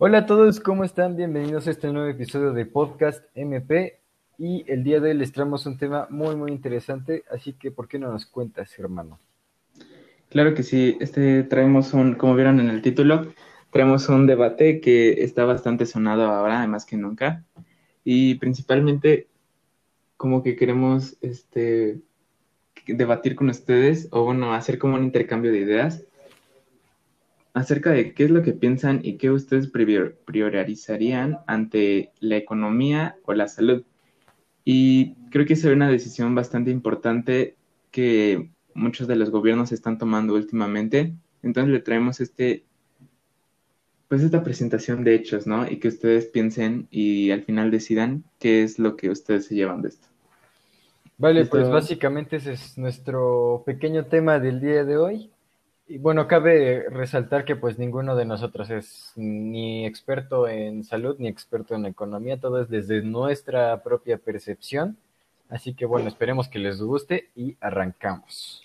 Hola a todos, ¿cómo están? Bienvenidos a este nuevo episodio de Podcast MP. Y el día de hoy les traemos un tema muy, muy interesante. Así que, ¿por qué no nos cuentas, hermano? Claro que sí. Este traemos un, como vieron en el título, traemos un debate que está bastante sonado ahora, además que nunca. Y principalmente, como que queremos este, debatir con ustedes, o bueno, hacer como un intercambio de ideas acerca de qué es lo que piensan y qué ustedes priorizarían ante la economía o la salud. Y creo que es una decisión bastante importante que muchos de los gobiernos están tomando últimamente. Entonces le traemos este, pues esta presentación de hechos, ¿no? Y que ustedes piensen y al final decidan qué es lo que ustedes se llevan de esto. Vale, pues básicamente ese es nuestro pequeño tema del día de hoy. Y bueno, cabe resaltar que pues ninguno de nosotros es ni experto en salud ni experto en economía, todo es desde nuestra propia percepción. Así que bueno, esperemos que les guste y arrancamos.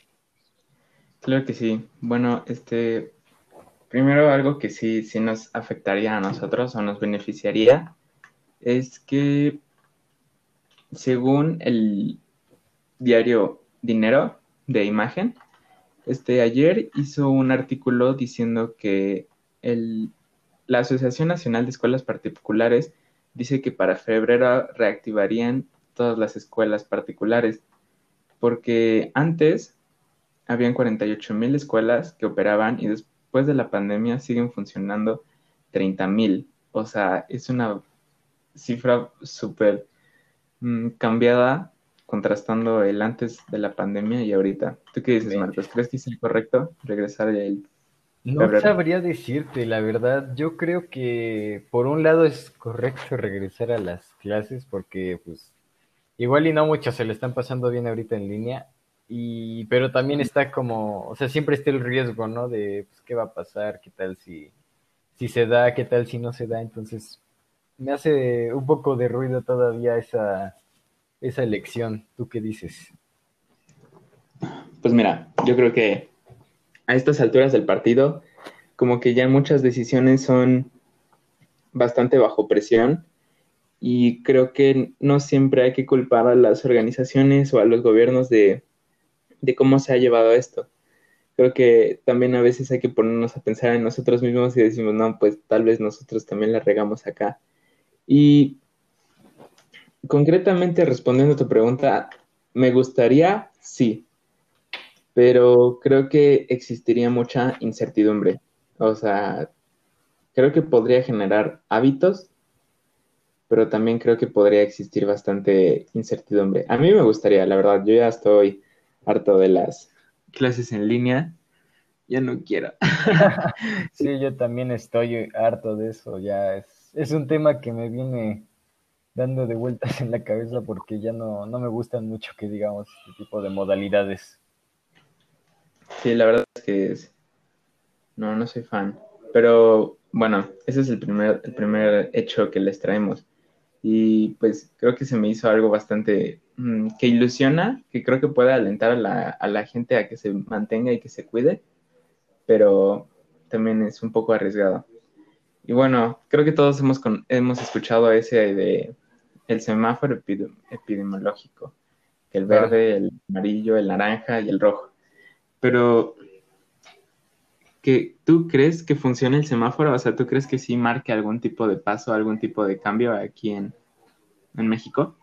Claro que sí. Bueno, este, primero algo que sí, sí nos afectaría a nosotros o nos beneficiaría es que según el diario Dinero de Imagen, este, ayer hizo un artículo diciendo que el, la Asociación Nacional de Escuelas Particulares dice que para febrero reactivarían todas las escuelas particulares, porque antes habían 48 mil escuelas que operaban y después de la pandemia siguen funcionando 30 mil. O sea, es una cifra súper mm, cambiada contrastando el antes de la pandemia y ahorita. ¿Tú qué dices, Marcos? ¿Crees que es correcto regresar el No sabría decirte, la verdad. Yo creo que por un lado es correcto regresar a las clases porque pues igual y no muchos se le están pasando bien ahorita en línea. Y, pero también está como, o sea, siempre está el riesgo, ¿no? De pues, qué va a pasar, qué tal si, si se da, qué tal si no se da. Entonces, me hace un poco de ruido todavía esa, esa elección. ¿Tú qué dices? Pues mira, yo creo que a estas alturas del partido, como que ya muchas decisiones son bastante bajo presión y creo que no siempre hay que culpar a las organizaciones o a los gobiernos de, cómo se ha llevado esto. Creo que también a veces hay que ponernos a pensar en nosotros mismos y decimos, no, pues tal vez nosotros también la regamos acá. Y concretamente respondiendo a tu pregunta, me gustaría, sí, pero creo que existiría mucha incertidumbre. O sea, creo que podría generar hábitos, pero también creo que podría existir bastante incertidumbre. A mí me gustaría, la verdad, yo ya estoy harto de las clases en línea. Ya no quiero. sí, yo también estoy harto de eso. Ya es, es un tema que me viene dando de vueltas en la cabeza porque ya no, no me gustan mucho que digamos este tipo de modalidades. Sí, la verdad es que no, no soy fan. Pero bueno, ese es el primer, el primer hecho que les traemos. Y pues creo que se me hizo algo bastante mm, que ilusiona, que creo que puede alentar a la, a la gente a que se mantenga y que se cuide, pero también es un poco arriesgado. Y bueno, creo que todos hemos, hemos escuchado ese de el semáforo epidemiológico, el verde, el amarillo, el naranja y el rojo. Pero, ¿que, ¿tú crees que funciona el semáforo? O sea, ¿tú crees que sí marque algún tipo de paso, algún tipo de cambio aquí en, en México?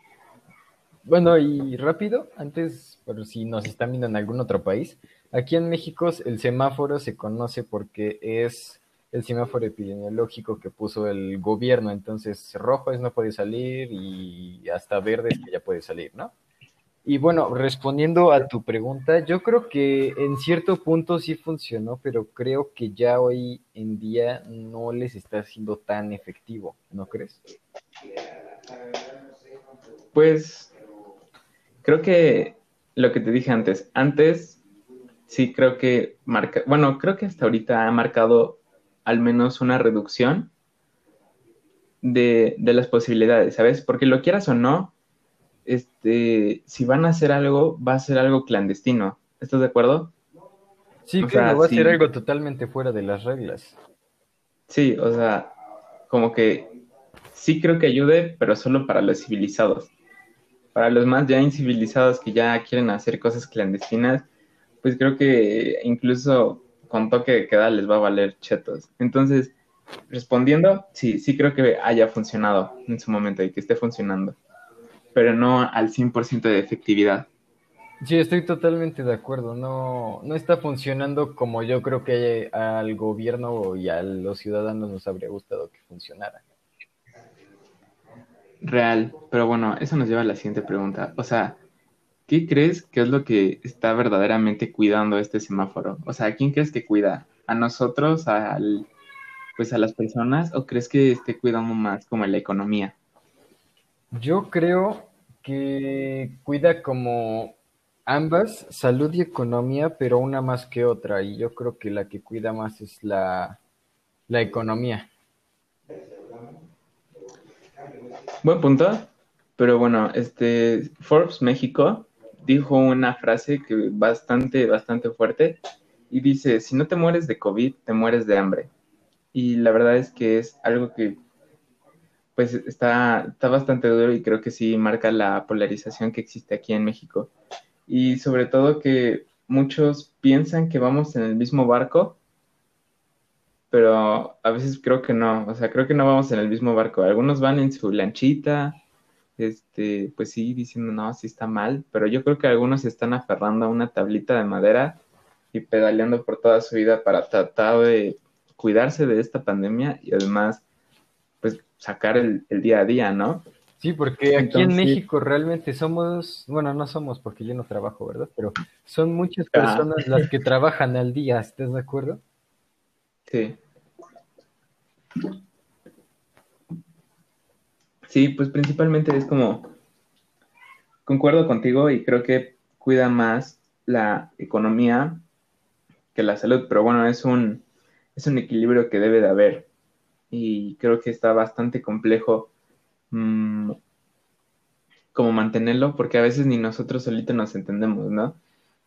Bueno, y rápido, antes, pero si nos están viendo en algún otro país, aquí en México el semáforo se conoce porque es el semáforo epidemiológico que puso el gobierno. Entonces, rojo es no puede salir y hasta verde es que ya puede salir, ¿no? Y bueno, respondiendo a tu pregunta, yo creo que en cierto punto sí funcionó, pero creo que ya hoy en día no les está siendo tan efectivo, ¿no crees? Pues creo que lo que te dije antes, antes sí creo que marca, bueno, creo que hasta ahorita ha marcado al menos una reducción de, las posibilidades, ¿sabes? Porque lo quieras o no, este, si van a hacer algo, va a ser algo clandestino. ¿Estás de acuerdo? Sí, claro, va a ser algo totalmente fuera de las reglas. Sí, o sea, como que sí creo que ayude, pero solo para los civilizados. Para los más ya incivilizados que ya quieren hacer cosas clandestinas, pues creo que incluso con toque de queda les va a valer chetos. Entonces, respondiendo, sí, sí creo que haya funcionado en su momento y que esté funcionando, pero no al 100% de efectividad. Sí, estoy totalmente de acuerdo. No, no está funcionando como yo creo que al gobierno y a los ciudadanos nos habría gustado que funcionara. Real, pero bueno, eso nos lleva a la siguiente pregunta. O sea, ¿qué crees que es lo que está verdaderamente cuidando este semáforo? O sea, ¿quién crees que cuida? ¿A nosotros, al, pues a las personas, o crees que esté cuidando más como la economía? Yo creo que cuida como Ambas, salud y economía, pero una más que otra, y yo creo que la que cuida más es la, la economía. Buen punto, pero bueno, este Forbes México dijo una frase que bastante, bastante fuerte y dice, si no te mueres de COVID, te mueres de hambre. Y la verdad es que es algo que pues está, está bastante duro y creo que sí marca la polarización que existe aquí en México y sobre todo que muchos piensan que vamos en el mismo barco, pero a veces creo que no, o sea, creo que no vamos en el mismo barco. Algunos van en su lanchita, este, pues sí, diciendo, no, sí está mal, pero yo creo que algunos se están aferrando a una tablita de madera y pedaleando por toda su vida para tratar de cuidarse de esta pandemia y además, pues, sacar el, el día a día, ¿no? Sí, porque aquí en México realmente somos, bueno, no somos porque yo no trabajo, ¿verdad? Pero son muchas ah. personas las que trabajan al día, ¿estás de acuerdo? Sí. Sí, pues principalmente es como, concuerdo contigo y creo que cuida más la economía que la salud, pero bueno, es un, es un equilibrio que debe de haber y creo que está bastante complejo Mm, como mantenerlo, porque a veces ni nosotros solitos nos entendemos, ¿no?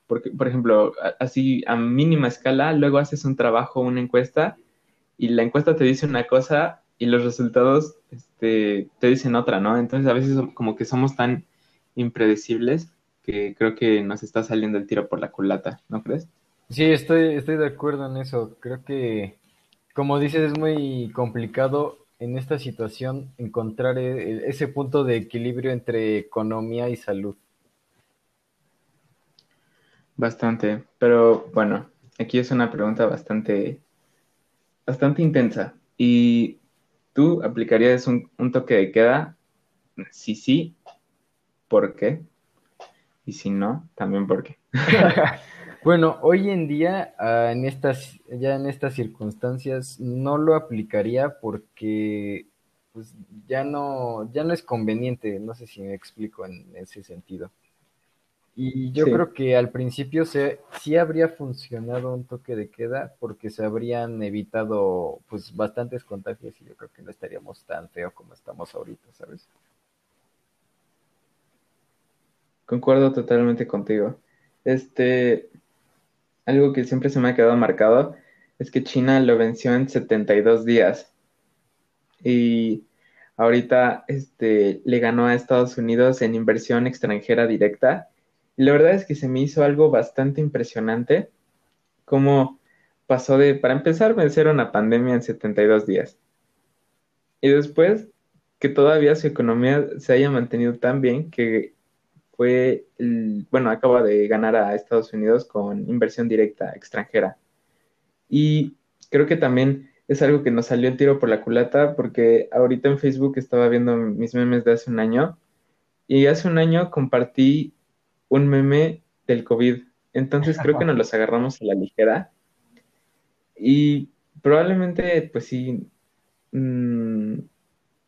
Porque, por ejemplo, así a mínima escala, luego haces un trabajo, una encuesta, y la encuesta te dice una cosa y los resultados este, te dicen otra, ¿no? Entonces a veces como que somos tan impredecibles que creo que nos está saliendo el tiro por la culata, ¿no crees? Sí, estoy, estoy de acuerdo en eso. Creo que, como dices, es muy complicado en esta situación encontrar e, ese punto de equilibrio entre economía y salud? Bastante, pero bueno, aquí es una pregunta bastante, bastante intensa. ¿Y tú aplicarías un, toque de queda? Sí, sí. ¿Por qué? Y si no, también por qué. Bueno, hoy en día, ah, en estas, ya en estas circunstancias, no lo aplicaría porque pues ya no, ya no es conveniente, no sé si me explico en ese sentido. Y yo creo que al principio se, sí habría funcionado un toque de queda porque se habrían evitado pues bastantes contagios y yo creo que no estaríamos tan feo como estamos ahorita, ¿sabes? Concuerdo totalmente contigo. Este, algo que siempre se me ha quedado marcado es que China lo venció en 72 días. Y ahorita este, le ganó a Estados Unidos en inversión extranjera directa. La verdad es que se me hizo algo bastante impresionante, como pasó de, para empezar, vencer una pandemia en 72 días. Y después, que todavía su economía se haya mantenido tan bien que fue, el, bueno, acaba de ganar a Estados Unidos con inversión directa extranjera. Y creo que también es algo que nos salió el tiro por la culata porque ahorita en Facebook estaba viendo mis memes de hace un año y hace un año compartí un meme del COVID. Entonces creo que nos los agarramos a la ligera. Y probablemente, pues sí, mmm,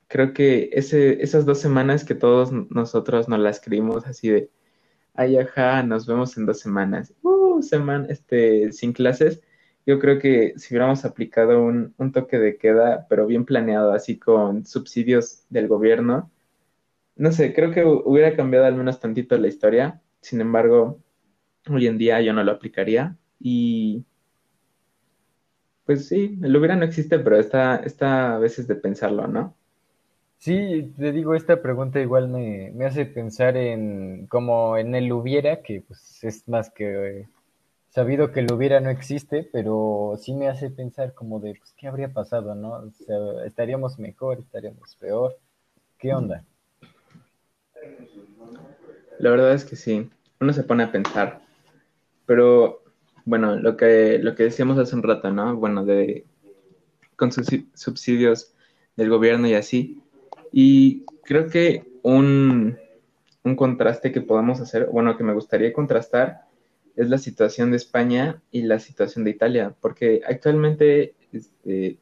creo que ese, esas dos semanas que todos nosotros nos las escribimos así de, ay, ajá, nos vemos en dos semanas, uh, semana, este, sin clases, yo creo que si hubiéramos aplicado un, un toque de queda, pero bien planeado, así con subsidios del gobierno, no sé, creo que hubiera cambiado al menos tantito la historia, sin embargo, hoy en día yo no lo aplicaría y pues sí, el hubiera no existe, pero está, está a veces de pensarlo, ¿no? Sí, te digo, esta pregunta igual me, me hace pensar en como en el hubiera, que pues es más que eh, sabido que el hubiera no existe, pero sí me hace pensar como de pues, qué habría pasado, ¿no? O sea, estaríamos mejor, estaríamos peor, ¿qué onda? La verdad es que sí, uno se pone a pensar, pero bueno, lo que, lo que decíamos hace un rato, ¿no? Bueno, de con sus subsidios del gobierno y así. Y creo que un, un contraste que podamos hacer, bueno, que me gustaría contrastar, es la situación de España y la situación de Italia, porque actualmente este,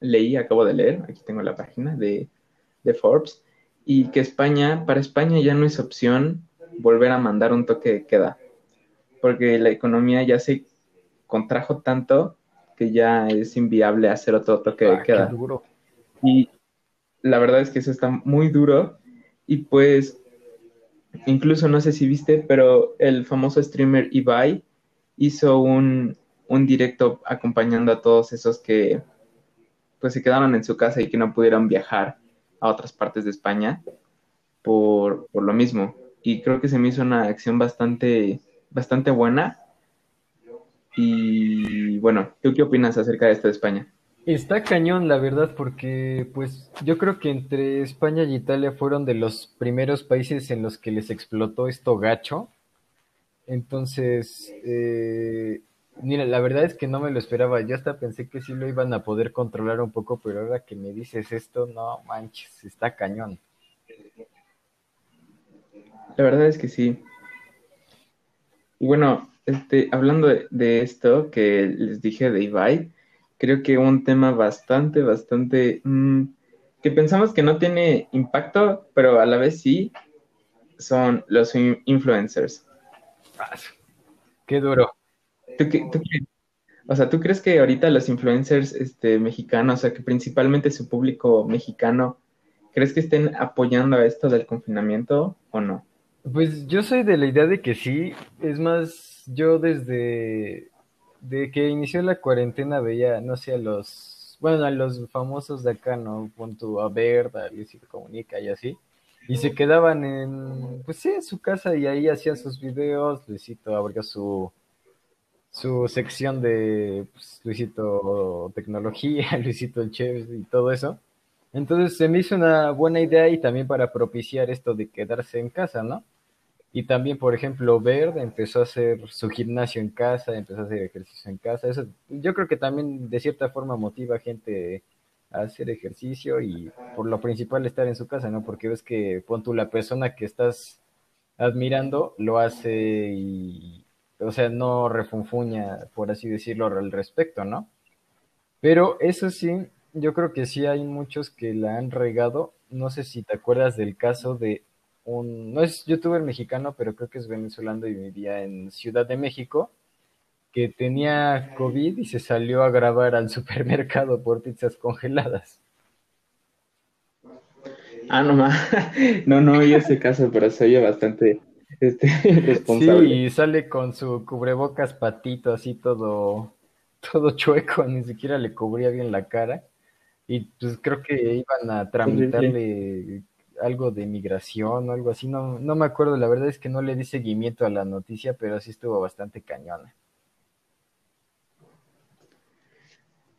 leí, acabo de leer, aquí tengo la página de, de Forbes, y que España, para España ya no es opción volver a mandar un toque de queda, porque la economía ya se contrajo tanto que ya es inviable hacer otro toque de ah, queda. Duro. Y la verdad es que eso está muy duro y pues incluso no sé si viste, pero el famoso streamer Ibai hizo un, un directo acompañando a todos esos que pues se quedaron en su casa y que no pudieron viajar a otras partes de España por, por lo mismo. Y creo que se me hizo una acción bastante, bastante buena. Y bueno, ¿tú qué opinas acerca de esto de España? Está cañón, la verdad, porque pues yo creo que entre España y Italia fueron de los primeros países en los que les explotó esto gacho. Entonces, eh, mira, la verdad es que no me lo esperaba. Yo hasta pensé que sí lo iban a poder controlar un poco, pero ahora que me dices esto, no manches, está cañón. La verdad es que sí. Y bueno, este, hablando de, de esto que les dije de Ibai, creo que un tema bastante, bastante, mm, que pensamos que no tiene impacto, pero a la vez sí, son los influencers. Qué duro. o sea, ¿tú crees que ahorita los influencers este, mexicanos, o sea, que principalmente su público mexicano, ¿crees que estén apoyando a esto del confinamiento o no? Pues yo soy de la idea de que sí. Es más, yo desde de que inició la cuarentena veía, no sé, a los, bueno, a los famosos de acá, ¿no? Punto a Luisito Comunica y así. Y se quedaban en, pues sí, en su casa y ahí hacían sus videos. Luisito abrió su, su sección de pues, Luisito Tecnología, Luisito el Chef y todo eso. Entonces se me hizo una buena idea y también para propiciar esto de quedarse en casa, ¿no? Y también, por ejemplo, Verde empezó a hacer su gimnasio en casa, empezó a hacer ejercicio en casa. Eso yo creo que también de cierta forma motiva a gente a hacer ejercicio y por lo principal estar en su casa, ¿no? Porque ves que pon tú la persona que estás admirando lo hace y, o sea, no refunfuña, por así decirlo, al respecto, ¿no? Pero eso sí, yo creo que sí hay muchos que la han regado. No sé si te acuerdas del caso de no es youtuber mexicano, pero creo que es venezolano y vivía en Ciudad de México, que tenía COVID y se salió a grabar al supermercado por pizzas congeladas. Ah, no, no, no oí ese caso, pero se oye bastante este, responsable. Sí, y sale con su cubrebocas patito, así todo, todo chueco, ni siquiera le cubría bien la cara. Y pues creo que iban a tramitarle algo de migración o algo así, no, no me acuerdo, la verdad es que no le di seguimiento a la noticia, pero sí estuvo bastante cañona.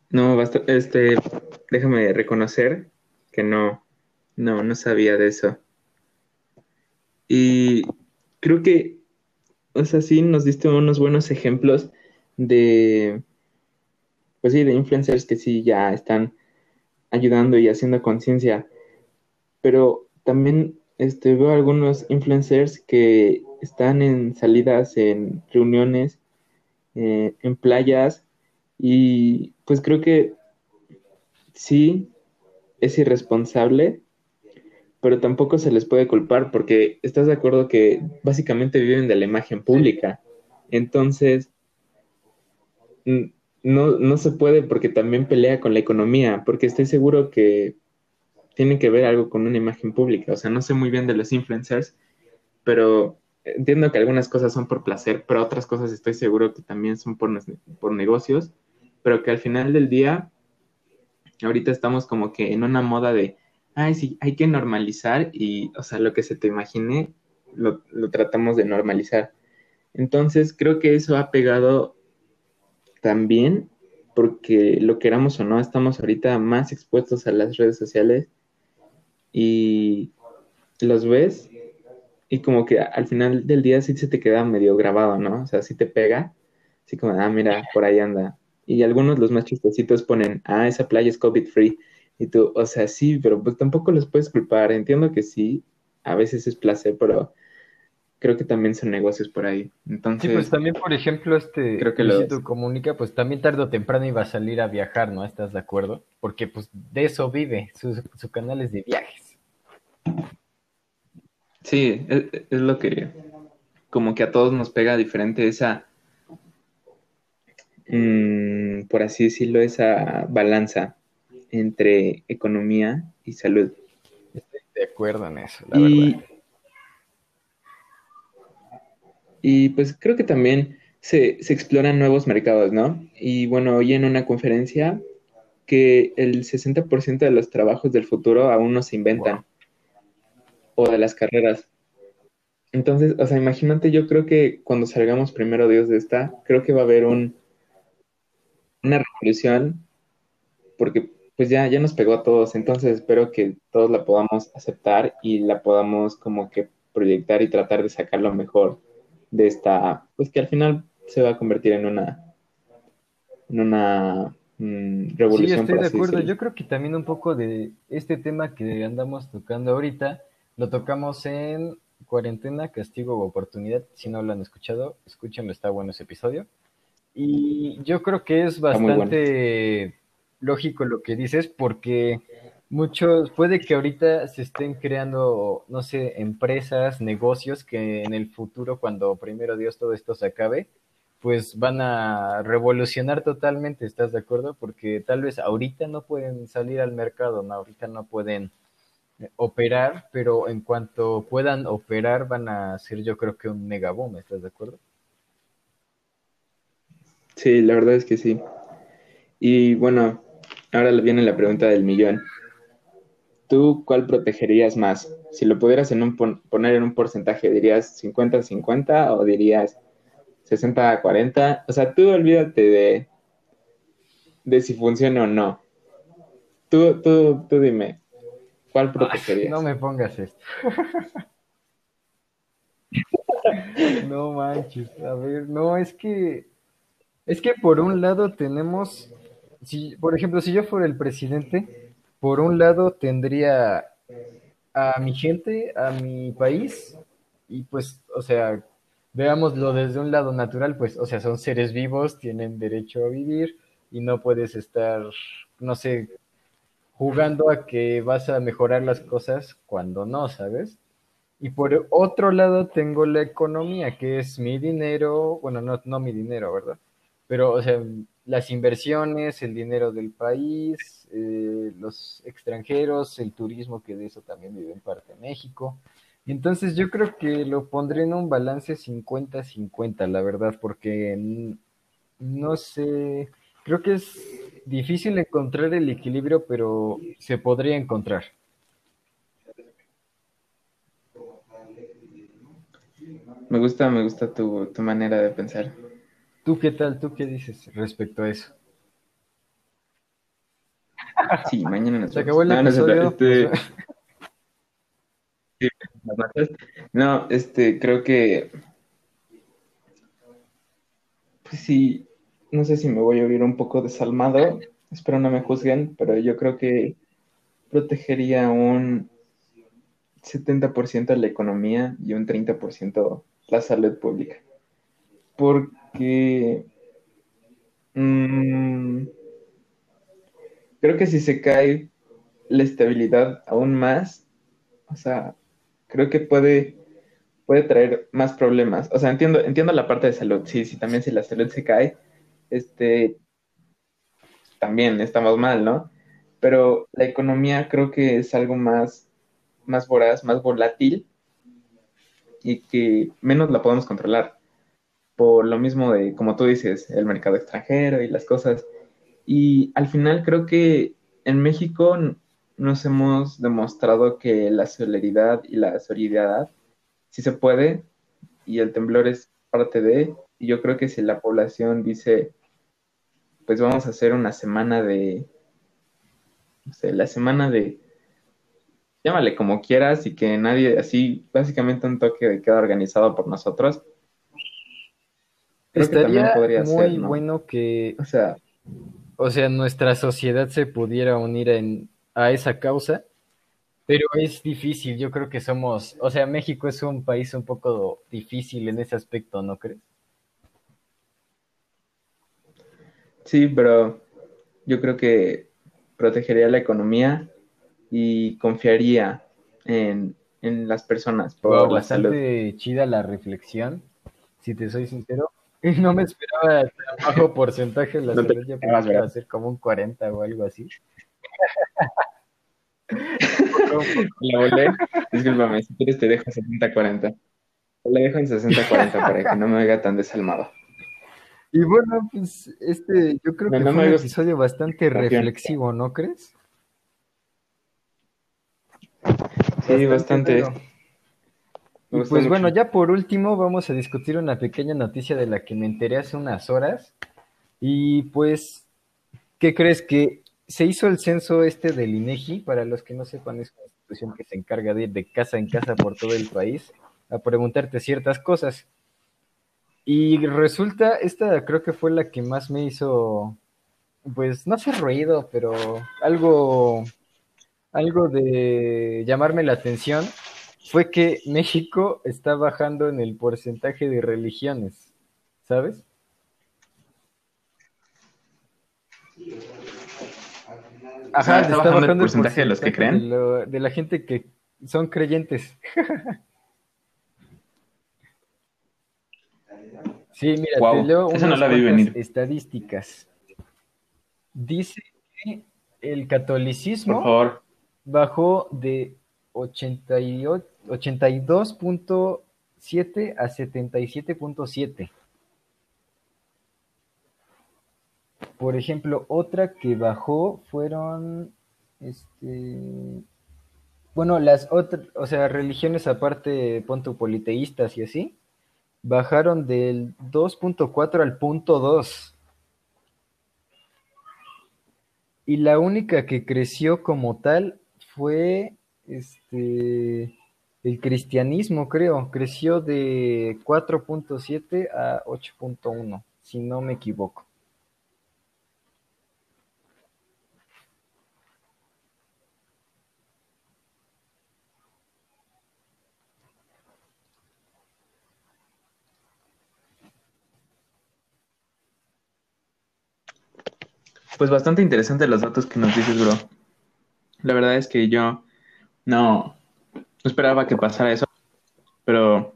No, basta, este, déjame reconocer que no, no, no sabía de eso. Y creo que, o sea, sí nos diste unos buenos ejemplos de, pues sí, de influencers que sí ya están ayudando y haciendo conciencia. Pero también este, veo algunos influencers que están en salidas, en reuniones, eh, en playas, y pues creo que sí es irresponsable, pero tampoco se les puede culpar porque estás de acuerdo que básicamente viven de la imagen pública. Entonces, no, no se puede porque también pelea con la economía, porque estoy seguro que tiene que ver algo con una imagen pública. O sea, no sé muy bien de los influencers, pero entiendo que algunas cosas son por placer, pero otras cosas estoy seguro que también son por, por negocios. pero que al final del día, ahorita estamos como que en una moda de, ay, sí, hay que normalizar y, o sea, lo que se te imagine, lo, lo tratamos de normalizar. Entonces, creo que eso ha pegado también porque lo queramos o no, estamos ahorita más expuestos a las redes sociales y los ves y como que al final del día sí se te queda medio grabado, ¿no? O sea, sí te pega, así como, ah, mira, por ahí anda. Y algunos, los más chistositos, ponen, ah, esa playa es COVID free. Y tú, o sea, sí, pero pues tampoco los puedes culpar. Entiendo que sí, a veces es placer, pero creo que también son negocios por ahí. Entonces, sí, pues también, por ejemplo, este creo que lo... Comunica, pues también tarde o temprano iba a salir a viajar, ¿no? ¿Estás de acuerdo? Porque pues de eso vive, su, su canal es de viajes. Sí, es, es, lo que como que a todos nos pega diferente esa, mmm, por así decirlo, esa balanza entre economía y salud. Estoy de acuerdo en eso, la y, verdad. Y pues creo que también se, se, exploran nuevos mercados, ¿no? Y bueno, hoy en una conferencia que el 60% de los trabajos del futuro aún no se inventan, wow. o de las carreras. Entonces, o sea, imagínate, yo creo que cuando salgamos primero Dios de esta, creo que va a haber un, una revolución, porque pues ya, ya nos pegó a todos, entonces espero que todos la podamos aceptar y la podamos como que proyectar y tratar de sacar lo mejor de esta, pues que al final se va a convertir en una, en una mmm, revolución. Sí, estoy de acuerdo. Yo creo que también un poco de este tema que andamos tocando ahorita, lo tocamos en cuarentena, castigo o oportunidad. Si no lo han escuchado, escúchenlo, está bueno ese episodio. Y yo creo que es bastante bueno. lógico lo que dices, porque muchos, puede que ahorita se estén creando, no sé, empresas, negocios que en el futuro, cuando primero Dios todo esto se acabe, pues van a revolucionar totalmente, ¿estás de acuerdo? Porque tal vez ahorita no pueden salir al mercado, ahorita no pueden operar, pero en cuanto puedan operar van a ser yo creo que un megaboom, ¿estás de acuerdo? Sí, la verdad es que sí. Y bueno, ahora viene la pregunta del millón. ¿Tú cuál protegerías más? Si lo pudieras en un, poner en un porcentaje, ¿dirías 50-50 o dirías 60-40? O sea, tú olvídate de, de si funciona o no. Tú, tú, tú dime, ¿cuál protegerías? Ay, no me pongas esto. no manches, a ver, no, es que es que por un lado tenemos, si, por ejemplo, si yo fuera el presidente, por un lado tendría a mi gente, a mi país, y pues, o sea, veámoslo desde un lado natural, pues, o sea, son seres vivos, tienen derecho a vivir y no puedes estar, no sé, jugando a que vas a mejorar las cosas cuando no, ¿sabes? Y por otro lado tengo la economía, que es mi dinero, bueno, no, no mi dinero, ¿verdad? Pero, o sea, las inversiones, el dinero del país, eh, los extranjeros, el turismo, que de eso también vive en parte México. Entonces yo creo que lo pondré en un balance 50-50, la verdad, porque no sé, creo que es difícil encontrar el equilibrio, pero se podría encontrar. Me gusta, me gusta tu, tu manera de pensar. ¿Tú qué tal? ¿Tú qué dices respecto a eso? Sí, mañana nos Se acabó el no, episodio. Este, no, este, creo que pues sí, no sé si me voy a oír un poco desalmado, espero no me juzguen, pero yo creo que protegería un 70% la economía y un 30% la salud pública. Porque mmm, creo que si se cae la estabilidad aún más, o sea, creo que puede, puede traer más problemas. O sea, entiendo, entiendo la parte de salud, sí, sí, también si la salud se cae, este, también estamos mal, ¿no? Pero la economía creo que es algo más, más voraz, más volátil y que menos la podemos controlar. Por lo mismo de, como tú dices, el mercado extranjero y las cosas Y al final creo que en México nos hemos demostrado que la solidaridad y la solidaridad sí se puede y el temblor es parte de, y yo creo que si la población dice, pues vamos a hacer una semana de, no sé, la semana de, llámale como quieras y que nadie, así, básicamente un toque queda organizado por nosotros. Estaría muy bueno que, o sea, o sea, nuestra sociedad se pudiera unir en, a esa causa, pero es difícil. Yo creo que somos, o sea, México es un país un poco difícil en ese aspecto, ¿no crees? Sí, pero yo creo que protegería la economía y confiaría en, las personas por la bastante chida la reflexión, si te soy sincero. No me esperaba tan bajo porcentaje de la no salud, ya ser como un 40 o algo así. La volé, discúlpame, si quieres te dejo 60-40. La dejo en 60-40 para que no me oiga tan desalmado. Y bueno, pues este, yo creo que fue un episodio bastante reflexivo, ¿no crees? Sí, bastante. Y pues bueno, ya por último vamos a discutir una pequeña noticia de la que me enteré hace unas horas. Y pues, ¿qué crees? Que se hizo el censo este del INEGI, para los que no sepan, es una institución que se encarga de ir de casa en casa por todo el país a preguntarte ciertas cosas. Y resulta, esta creo que fue la que más me hizo, pues no sé ruido, pero algo, algo de llamarme la atención, fue que México está bajando en el porcentaje de religiones, ¿sabes? Ajá, está, bajando, el porcentaje, de los que creen. de la gente que son creyentes. Sí, mira, te leo unas estadísticas. Dice que el catolicismo bajó de 82.7 a 77.7. Por ejemplo, otra que bajó fueron, este, bueno, las otras, o sea, religiones aparte, punto politeístas y así, bajaron del 2.4 al punto 2. Y la única que creció como tal fue este el cristianismo, creo. Creció de 4.7 a 8.1, si no me equivoco. Pues bastante interesante los datos que nos dices, bro. La verdad es que yo no, esperaba que pasara eso, pero...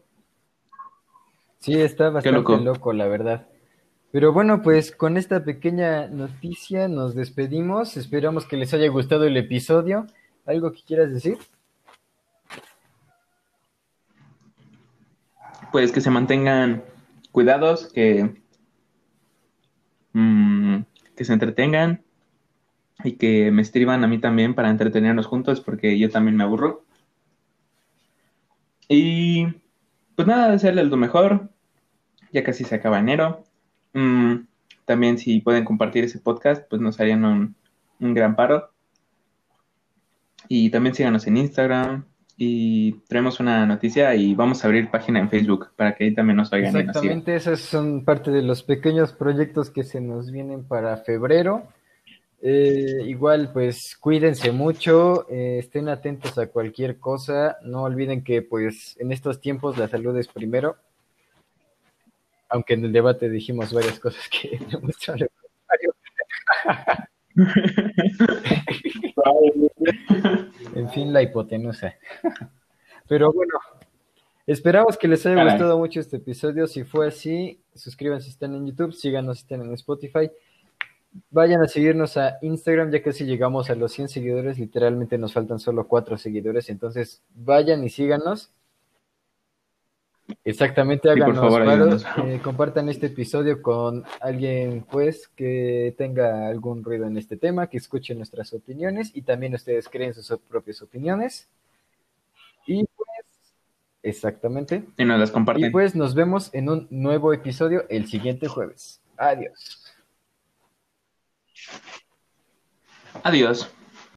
Sí, está bastante loco. la verdad. Pero bueno, pues con esta pequeña noticia nos despedimos. Esperamos que les haya gustado el episodio. ¿Algo que quieras decir? Pues que se mantengan cuidados, que mm, que se entretengan y que me escriban a mí también para entretenernos juntos porque yo también me aburro. Y pues nada, desearles lo mejor. Ya casi se acaba enero. Mm, también si pueden compartir ese podcast, pues nos harían un, un gran paro. Y también síganos en Instagram, y traemos una noticia y vamos a abrir página en Facebook para que ahí también nos oigan. Exactamente, esos son parte de los pequeños proyectos que se nos vienen para febrero. Eh, igual, pues cuídense mucho, eh, estén atentos a cualquier cosa, no olviden que pues en estos tiempos la salud es primero, aunque en el debate dijimos varias cosas que demuestran en fin, la hipotenusa. Pero bueno, esperamos que les haya gustado mucho este episodio. Si fue así, suscríbanse si están en YouTube, síganos si están en Spotify. Vayan a seguirnos a Instagram, ya que si llegamos a los 100 seguidores, literalmente nos faltan solo 4 seguidores. Entonces, vayan y síganos. Exactamente, Sí, por háganos favor, paro, ayúdanos. eh, compartan este episodio con alguien pues que tenga algún ruido en este tema, que escuche nuestras opiniones y también ustedes creen sus propias opiniones. Y pues, exactamente. Y nos las Y comparten. pues nos vemos en un nuevo episodio el siguiente jueves. Adiós. Adiós.